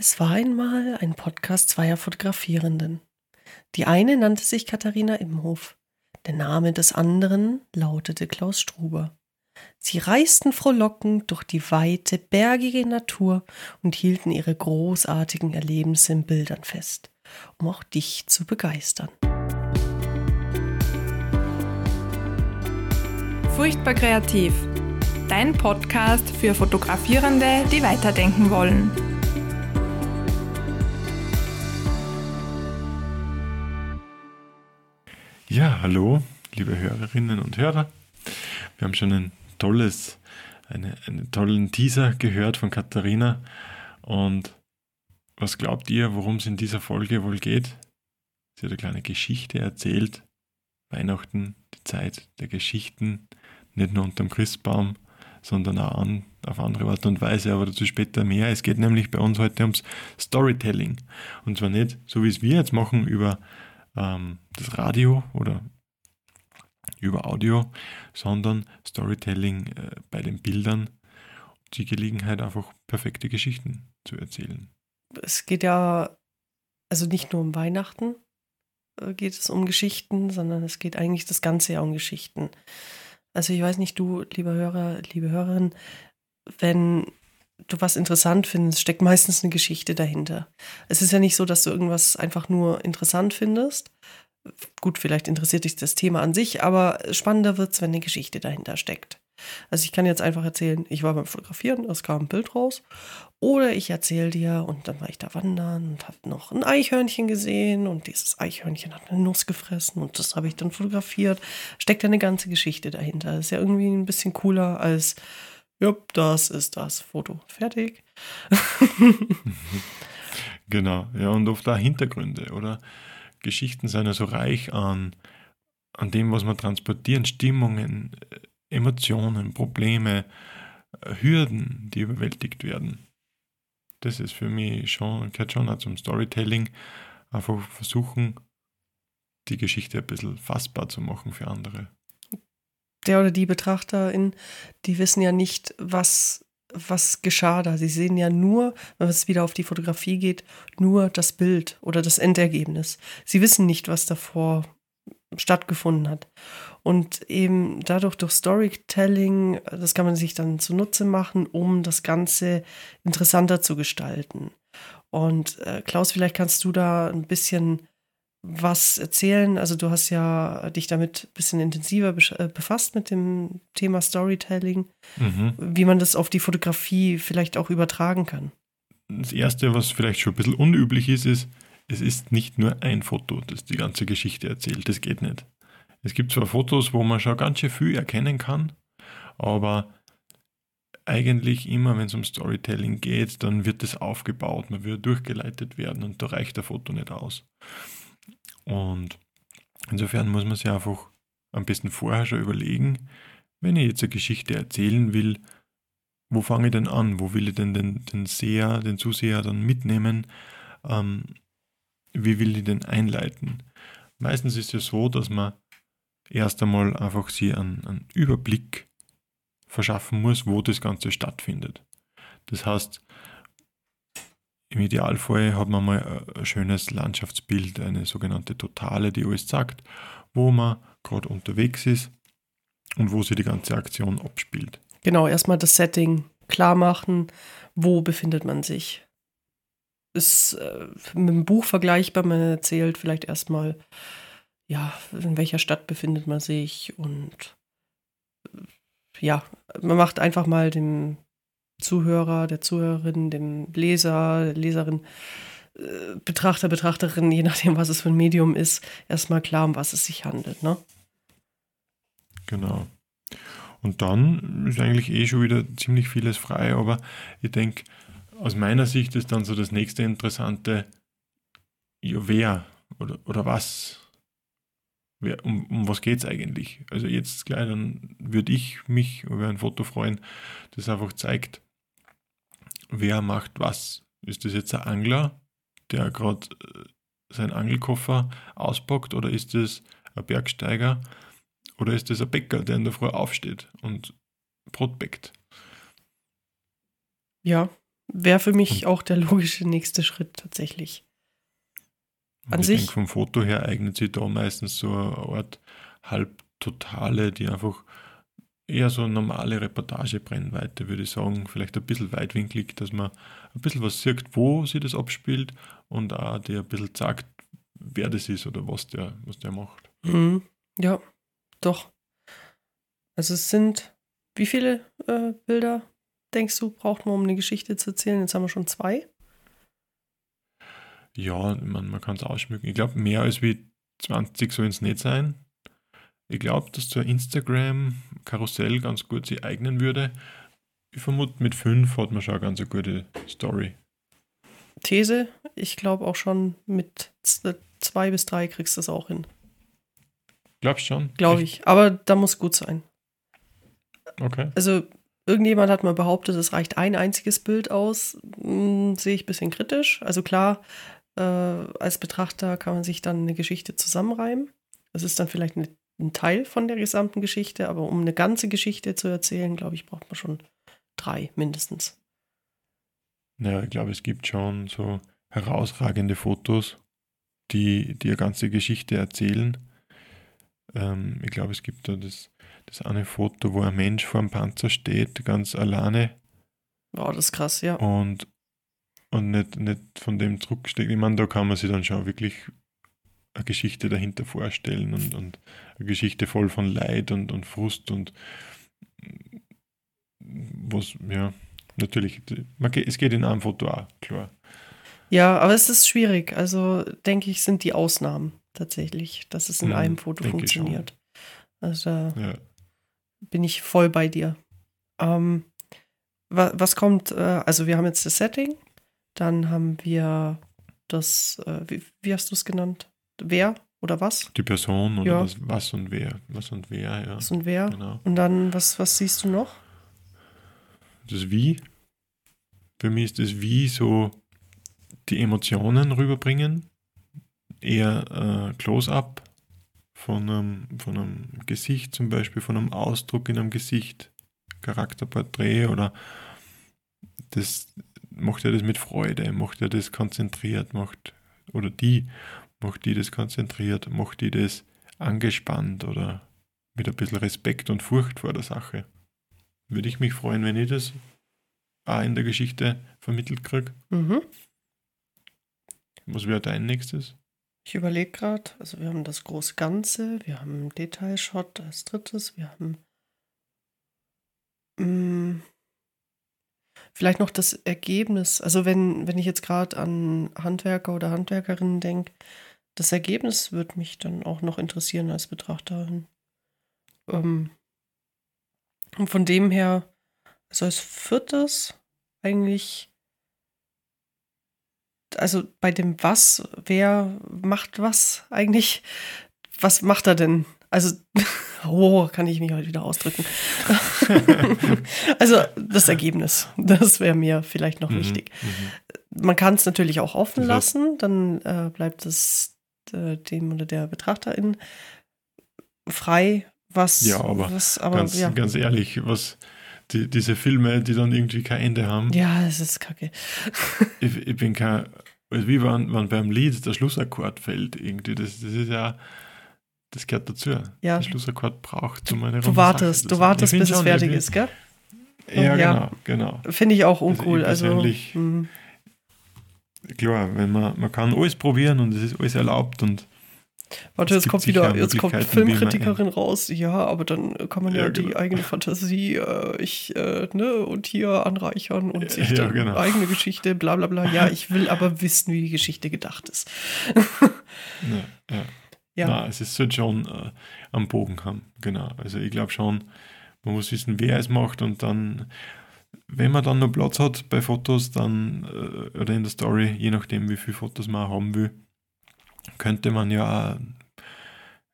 Es war einmal ein Podcast zweier Fotografierenden. Die eine nannte sich Katharina Imhof. Der Name des anderen lautete Klaus Struber. Sie reisten frohlockend durch die weite, bergige Natur und hielten ihre großartigen Erlebnisse in Bildern fest, um auch dich zu begeistern. Furchtbar kreativ. Dein Podcast für Fotografierende, die weiterdenken wollen. Ja, hallo, liebe Hörerinnen und Hörer. Wir haben schon ein tolles, eine, einen tollen Teaser gehört von Katharina. Und was glaubt ihr, worum es in dieser Folge wohl geht? Sie hat eine kleine Geschichte erzählt. Weihnachten, die Zeit der Geschichten, nicht nur unterm Christbaum, sondern auch an, auf andere Art und Weise, aber dazu später mehr. Es geht nämlich bei uns heute ums Storytelling. Und zwar nicht, so wie es wir jetzt machen, über ähm, das Radio oder über Audio, sondern Storytelling äh, bei den Bildern. Die Gelegenheit, einfach perfekte Geschichten zu erzählen. Es geht ja also nicht nur um Weihnachten, äh, geht es um Geschichten, sondern es geht eigentlich das ganze Jahr um Geschichten. Also ich weiß nicht, du, lieber Hörer, liebe Hörerin, wenn du was interessant findest, steckt meistens eine Geschichte dahinter. Es ist ja nicht so, dass du irgendwas einfach nur interessant findest. Gut, vielleicht interessiert dich das Thema an sich, aber spannender wird es, wenn eine Geschichte dahinter steckt. Also ich kann jetzt einfach erzählen, ich war beim Fotografieren, es kam ein Bild raus. Oder ich erzähle dir und dann war ich da wandern und habe noch ein Eichhörnchen gesehen und dieses Eichhörnchen hat eine Nuss gefressen und das habe ich dann fotografiert. Steckt ja eine ganze Geschichte dahinter. Das ist ja irgendwie ein bisschen cooler als ja, das ist das Foto. Fertig. genau, ja, und oft auch Hintergründe, oder? Geschichten sind ja so reich an, an dem, was wir transportieren, Stimmungen, äh, Emotionen, Probleme, äh, Hürden, die überwältigt werden. Das ist für mich schon, gehört schon auch zum Storytelling. Einfach versuchen, die Geschichte ein bisschen fassbar zu machen für andere der oder die Betrachterin, die wissen ja nicht, was, was geschah da. Sie sehen ja nur, wenn es wieder auf die Fotografie geht, nur das Bild oder das Endergebnis. Sie wissen nicht, was davor stattgefunden hat. Und eben dadurch durch Storytelling, das kann man sich dann zunutze machen, um das Ganze interessanter zu gestalten. Und äh, Klaus, vielleicht kannst du da ein bisschen was erzählen. Also du hast ja dich damit ein bisschen intensiver äh, befasst mit dem Thema Storytelling, mhm. wie man das auf die Fotografie vielleicht auch übertragen kann. Das Erste, was vielleicht schon ein bisschen unüblich ist, ist, es ist nicht nur ein Foto, das die ganze Geschichte erzählt. Das geht nicht. Es gibt zwar Fotos, wo man schon ganz schön viel erkennen kann, aber eigentlich immer, wenn es um Storytelling geht, dann wird es aufgebaut, man wird durchgeleitet werden und da reicht der Foto nicht aus. Und insofern muss man sich einfach am besten vorher schon überlegen, wenn ich jetzt eine Geschichte erzählen will, wo fange ich denn an? Wo will ich denn den, den Seher, den Zuseher dann mitnehmen? Ähm, wie will ich denn einleiten? Meistens ist es so, dass man erst einmal einfach sich einen, einen Überblick verschaffen muss, wo das Ganze stattfindet. Das heißt, im Idealfall hat man mal ein schönes Landschaftsbild, eine sogenannte Totale, die alles sagt, wo man gerade unterwegs ist und wo sich die ganze Aktion abspielt. Genau, erstmal das Setting klar machen, wo befindet man sich. Ist äh, mit dem Buch vergleichbar, man erzählt vielleicht erstmal, ja, in welcher Stadt befindet man sich und äh, ja, man macht einfach mal den Zuhörer, der Zuhörerin, dem Leser, Leserin, äh, Betrachter, Betrachterin, je nachdem, was es für ein Medium ist, erstmal klar, um was es sich handelt. Ne? Genau. Und dann ist eigentlich eh schon wieder ziemlich vieles frei, aber ich denke, aus meiner Sicht ist dann so das nächste Interessante, ja, wer oder, oder was? Wer, um, um was geht es eigentlich? Also jetzt gleich, dann würde ich mich über ein Foto freuen, das einfach zeigt, wer macht was. Ist das jetzt ein Angler, der gerade äh, seinen Angelkoffer auspackt, oder ist das ein Bergsteiger, oder ist das ein Bäcker, der in der Früh aufsteht und Brot bäckt? Ja, Wäre für mich auch der logische nächste Schritt tatsächlich. Und An ich sich- denke, vom Foto her eignet sich da meistens so eine Art halbtotale, die einfach eher so normale Reportagebrennweite, würde ich sagen. Vielleicht ein bisschen weitwinklig, dass man ein bisschen was sieht, wo sie das abspielt und auch der ein bisschen sagt, wer das ist oder was der, was der macht. Mhm. Ja, doch. Also es sind, wie viele äh, Bilder denkst du, braucht man, um eine Geschichte zu erzählen? Jetzt haben wir schon zwei. Ja, man, man kann es ausschmücken. Ich glaube, mehr als wie 20 soll es nicht sein. Ich glaube, dass ein Instagram-Karussell ganz gut sich eignen würde. Ich vermute, mit fünf hat man schon eine ganz gute Story. These, ich glaube auch schon mit zwei bis drei kriegst du das auch hin. Glaubst schon? Glaube ich. Aber da muss gut sein. Okay. Also irgendjemand hat mal behauptet, es reicht ein einziges Bild aus. Hm, sehe ich ein bisschen kritisch. Also klar, äh, als Betrachter kann man sich dann eine Geschichte zusammenreimen. Das ist dann vielleicht eine, ein Teil von der gesamten Geschichte, aber um eine ganze Geschichte zu erzählen, glaube ich, braucht man schon drei mindestens. Naja, ich glaube, es gibt schon so herausragende Fotos, die die eine ganze Geschichte erzählen. Ähm, ich glaube, es gibt da das, das eine Foto, wo ein Mensch vor einem Panzer steht, ganz alleine Wow, das ist krass, ja. und, und nicht, nicht von dem zurücksteckt. Ich meine, da kann man sich dann schon wirklich eine Geschichte dahinter vorstellen und, und Geschichte voll von Leid und, und Frust und was, ja, natürlich, geht- es geht in einem Foto auch, klar. Ja, aber es ist schwierig. Also denke ich, sind die Ausnahmen tatsächlich, dass es in Mhm, einem Foto funktioniert. Also Ja. bin ich voll bei dir. Ähm, wa was kommt, äh, also wir haben jetzt das Setting, dann haben wir das, äh, wie, wie hast du es genannt? Wer oder was? Die Person oder Ja. was, was und wer, was und wer, ja. Was und wer? Genau. Und dann, was, was siehst du noch? Das Wie. Für mich ist das Wie so die Emotionen rüberbringen. Eher äh, Close-up von einem, von einem Gesicht zum Beispiel, von einem Ausdruck in einem Gesicht, Charakterporträt oder das macht er das mit Freude, macht er das konzentriert, macht oder die macht die das konzentriert, macht die das angespannt oder mit ein bisschen Respekt und Furcht vor der Sache. Würde ich mich freuen, wenn ich das auch in der Geschichte vermittelt kriege. Mhm. Was wäre dein nächstes? Ich überlege gerade, also wir haben das große Ganze, wir haben Detailshot als drittes, wir haben mh, vielleicht noch das Ergebnis. Also wenn, wenn ich jetzt gerade an Handwerker oder Handwerkerinnen denke, das Ergebnis würde mich dann auch noch interessieren als Betrachterin. Ähm, und von dem her, also als viertes eigentlich also bei dem Was, wer macht was eigentlich? Was macht er denn? Also, oh, kann ich mich heute wieder ausdrücken. also das Ergebnis, das wäre mir vielleicht noch Mhm, wichtig. mhm. Man kann es natürlich auch offen lassen, dann äh, bleibt es äh, dem oder der Betrachterin frei, was, Ja, aber was, aber ganz, ja. ganz ehrlich, was die, diese Filme, die dann irgendwie kein Ende haben, ja, es ist kacke. ich, ich bin kein, also wie wenn, wenn beim Lied der Schlussakkord fällt, irgendwie, das, das ist ja, das gehört dazu. Ja. Der Schlussakkord braucht, um eine Du wartest, Sache zu du wartest, Ich bis es fertig irgendwie- ist, gell? Ja, Ja. genau, genau. Finde ich auch Also ich uncool. Also, persönlich- hm. Klar, wenn man, man kann alles probieren und es ist alles erlaubt und Warte, jetzt kommt wieder, jetzt kommt man- Filmkritikerin raus. Ja, aber dann kann man ja, Ja, die genau. eigene Fantasie, äh, ich, äh, ne, und hier anreichern und sich Ja, dann genau. eigene Geschichte, bla bla bla. Ja, ich will aber wissen, wie die Geschichte gedacht ist. ja, ja. Na, es ist halt schon äh, am Bogen haben, genau. Also ich glaube schon, man muss wissen, wer es macht und dann, wenn man dann noch Platz hat bei Fotos, dann äh, oder in der Story, je nachdem, wie viele Fotos man haben will, könnte man ja auch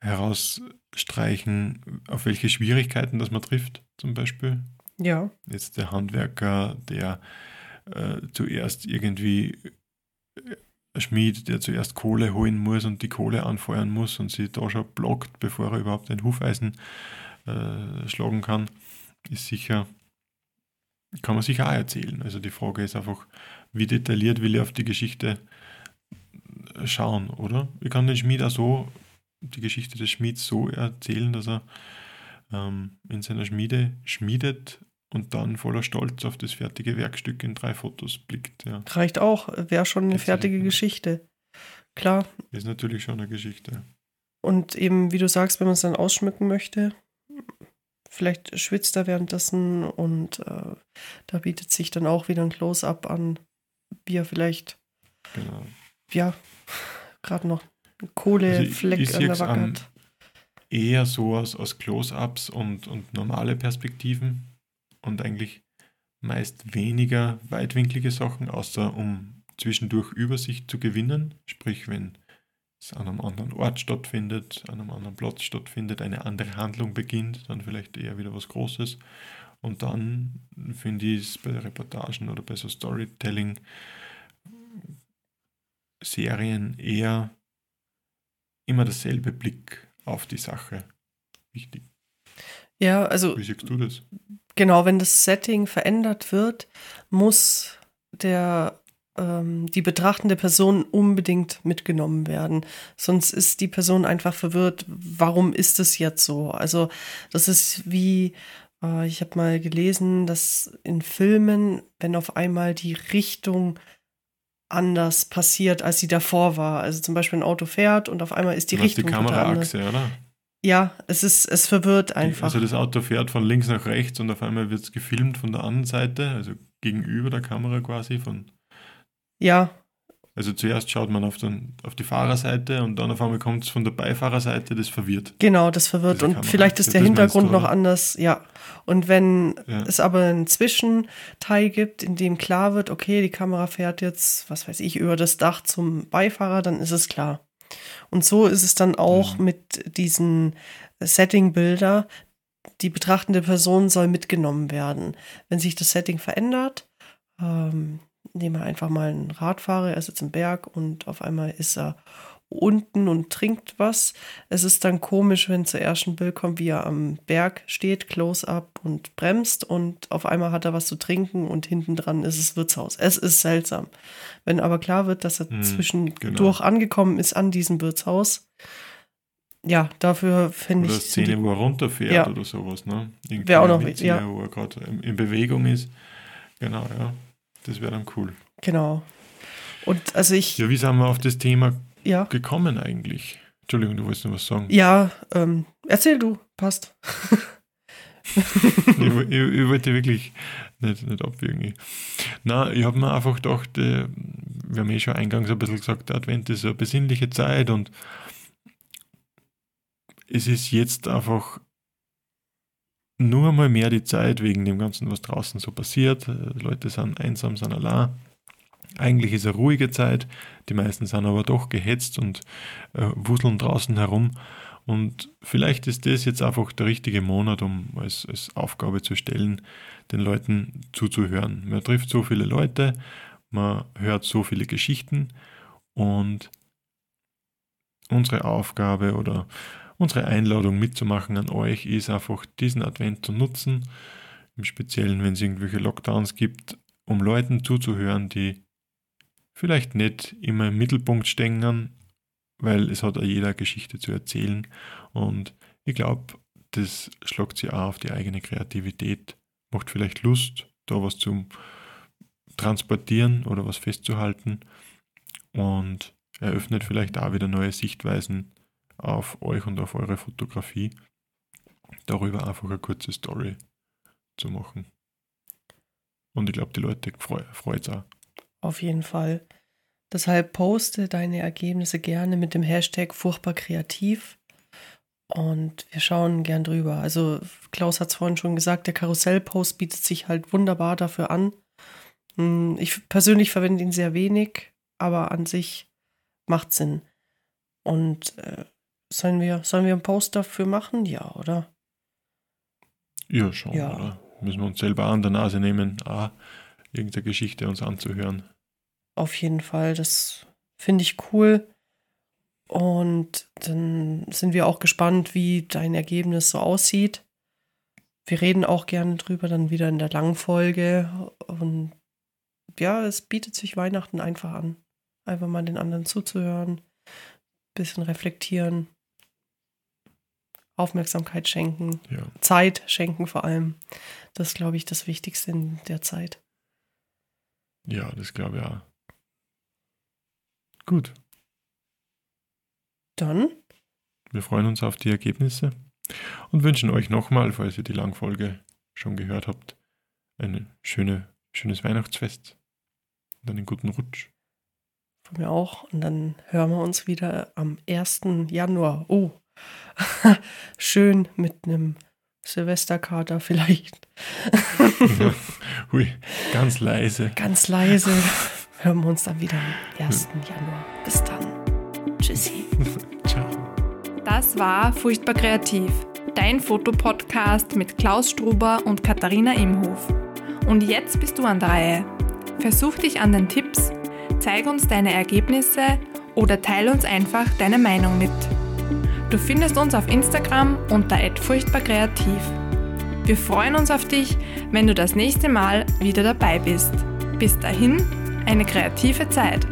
herausstreichen, auf welche Schwierigkeiten das man trifft, zum Beispiel. Ja, Jetzt der Handwerker, der äh, zuerst irgendwie äh, Schmied, der zuerst Kohle holen muss und die Kohle anfeuern muss und sie da schon blockt, bevor er überhaupt ein Hufeisen äh, schlagen kann, ist sicher kann man sich auch erzählen. Also die Frage ist einfach, wie detailliert will ich auf die Geschichte schauen, oder? Ich kann den Schmied auch so, die Geschichte des Schmieds so erzählen, dass er ähm, in seiner Schmiede schmiedet und dann voller Stolz auf das fertige Werkstück in drei Fotos blickt. Ja. Reicht auch, wäre schon eine fertige. Geschichte. Klar. Ist natürlich schon eine Geschichte. Und eben, wie du sagst, wenn man es dann ausschmücken möchte, vielleicht schwitzt er währenddessen und äh, da bietet sich dann auch wieder ein Close-up an, wie er vielleicht, Genau. ja, gerade noch Kohlefleck Also an der Wacke hat. Eher so aus, aus Close-ups und, und normale Perspektiven und eigentlich meist weniger weitwinklige Sachen, außer um zwischendurch Übersicht zu gewinnen. Sprich, wenn es an einem anderen Ort stattfindet, an einem anderen Platz stattfindet, eine andere Handlung beginnt, dann vielleicht eher wieder was Großes. Und dann finde ich es bei Reportagen oder bei so Storytelling Serien eher immer dasselbe Blick auf die Sache wichtig. Ja, also Wie siehst du das? genau, wenn das Setting verändert wird, muss der ähm, die betrachtende Person unbedingt mitgenommen werden. Sonst ist die Person einfach verwirrt, warum ist es jetzt so? Also das ist wie, äh, ich habe mal gelesen, dass in Filmen, wenn auf einmal die Richtung anders passiert, als sie davor war. Also zum Beispiel ein Auto fährt und auf einmal ist die meinst Richtung die. Kameraachse, oder? Ja, es ist, es verwirrt einfach. also das Auto fährt von links nach rechts und auf einmal wird es gefilmt von der anderen Seite, also gegenüber der Kamera quasi. Von, ja, also zuerst schaut man auf, den, auf die Fahrerseite und dann auf einmal kommt es von der Beifahrerseite, das verwirrt. Genau, das verwirrt. Diese Und Kamera. vielleicht ist Ja, der Hintergrund noch anders, ja. Und wenn Ja. es aber einen Zwischenteil gibt, in dem klar wird, okay, die Kamera fährt jetzt, was weiß ich, über das Dach zum Beifahrer, dann ist es klar. Und so ist es dann auch Mhm. mit diesen Setting-Bilder. Die betrachtende Person soll mitgenommen werden. Wenn sich das Setting verändert, ähm, nehmen wir einfach mal einen Radfahrer, er sitzt im Berg und auf einmal ist er unten und trinkt was. Es ist dann komisch, wenn zuerst ein Bild kommt, wie er am Berg steht, close-up und bremst und auf einmal hat er was zu trinken und hinten dran ist das Wirtshaus. Es ist seltsam. Wenn aber klar wird, dass er Hm, zwischendurch angekommen ist an diesem Wirtshaus, ja, dafür finde Oder ich. die- Szene, wo er runterfährt Ja. oder sowas. Ne? Irgendwie Wär auch noch Szene, ja. Wo er gerade in, in Bewegung ist. Genau, ja. Das wäre dann cool. Genau. Und also ich, Ja, wie sind wir auf das Thema ja, gekommen eigentlich? Entschuldigung, du wolltest noch was sagen. ja, ähm, erzähl du, passt. ich, ich, ich wollte wirklich nicht, nicht abwürgen. Na, ich habe mir einfach gedacht, äh, wir haben eh schon eingangs ein bisschen gesagt, der Advent ist eine besinnliche Zeit und es ist jetzt einfach nur mal mehr die Zeit wegen dem Ganzen, was draußen so passiert. Äh, Leute sind einsam, sind allein. Eigentlich ist eine ruhige Zeit, die meisten sind aber doch gehetzt und äh, wuseln draußen herum. Und vielleicht ist das jetzt einfach der richtige Monat, um als, als Aufgabe zu stellen, den Leuten zuzuhören. Man trifft so viele Leute, man hört so viele Geschichten und unsere Aufgabe oder unsere Einladung mitzumachen an euch ist einfach diesen Advent zu nutzen, im Speziellen, wenn es irgendwelche Lockdowns gibt, um Leuten zuzuhören, die vielleicht nicht immer im Mittelpunkt stehen, weil es hat jeder Geschichte zu erzählen. Und ich glaube, das schlagt sie auch auf die eigene Kreativität, macht vielleicht Lust, da was zu transportieren oder was festzuhalten und eröffnet vielleicht auch wieder neue Sichtweisen auf euch und auf eure Fotografie, darüber einfach eine kurze Story zu machen. Und ich glaube, die Leute freut es auch. Auf jeden Fall. Deshalb poste deine Ergebnisse gerne mit dem Hashtag furchtbar kreativ. Und wir schauen gern drüber. Also Klaus hat es vorhin schon gesagt, der Karussellpost bietet sich halt wunderbar dafür an. Hm, Ich persönlich verwende ihn sehr wenig, aber an sich macht Sinn. Und äh, sollen wir, sollen wir einen Post dafür machen? Ja, oder? Ja, schon, Ja. oder? Müssen wir uns selber an der Nase nehmen, ah, irgendeine Geschichte uns anzuhören. Auf jeden Fall. Das finde ich cool. Und dann sind wir auch gespannt, wie dein Ergebnis so aussieht. wir reden auch gerne drüber, dann wieder in der langen Folge. Und ja, es bietet sich Weihnachten einfach an. Einfach mal den anderen zuzuhören, bisschen reflektieren, Aufmerksamkeit schenken, Ja. Zeit schenken vor allem. Das ist, glaube ich, das Wichtigste in der Zeit. Ja, das glaube ich auch. Gut, Dann, wir freuen uns auf die Ergebnisse und wünschen euch nochmal, falls ihr die Langfolge schon gehört habt, ein schöne, schönes Weihnachtsfest und einen guten Rutsch. von mir auch. Und dann hören wir uns wieder am 1. Januar. Oh, schön mit einem Silvesterkater vielleicht. Ja. Hui, ganz leise. Ganz leise hören wir uns dann wieder am 1. Januar. Bis dann. Tschüssi. Ciao. Das war Furchtbar Kreativ, dein Fotopodcast mit Klaus Struber und Katharina Imhof. Und jetzt bist du an der Reihe. Versuch dich an den Tipps, zeig uns deine Ergebnisse oder teile uns einfach deine Meinung mit. Du findest uns auf Instagram unter @furchtbarkreativ. Wir freuen uns auf dich, wenn du das nächste Mal wieder dabei bist. Bis dahin, eine kreative Zeit.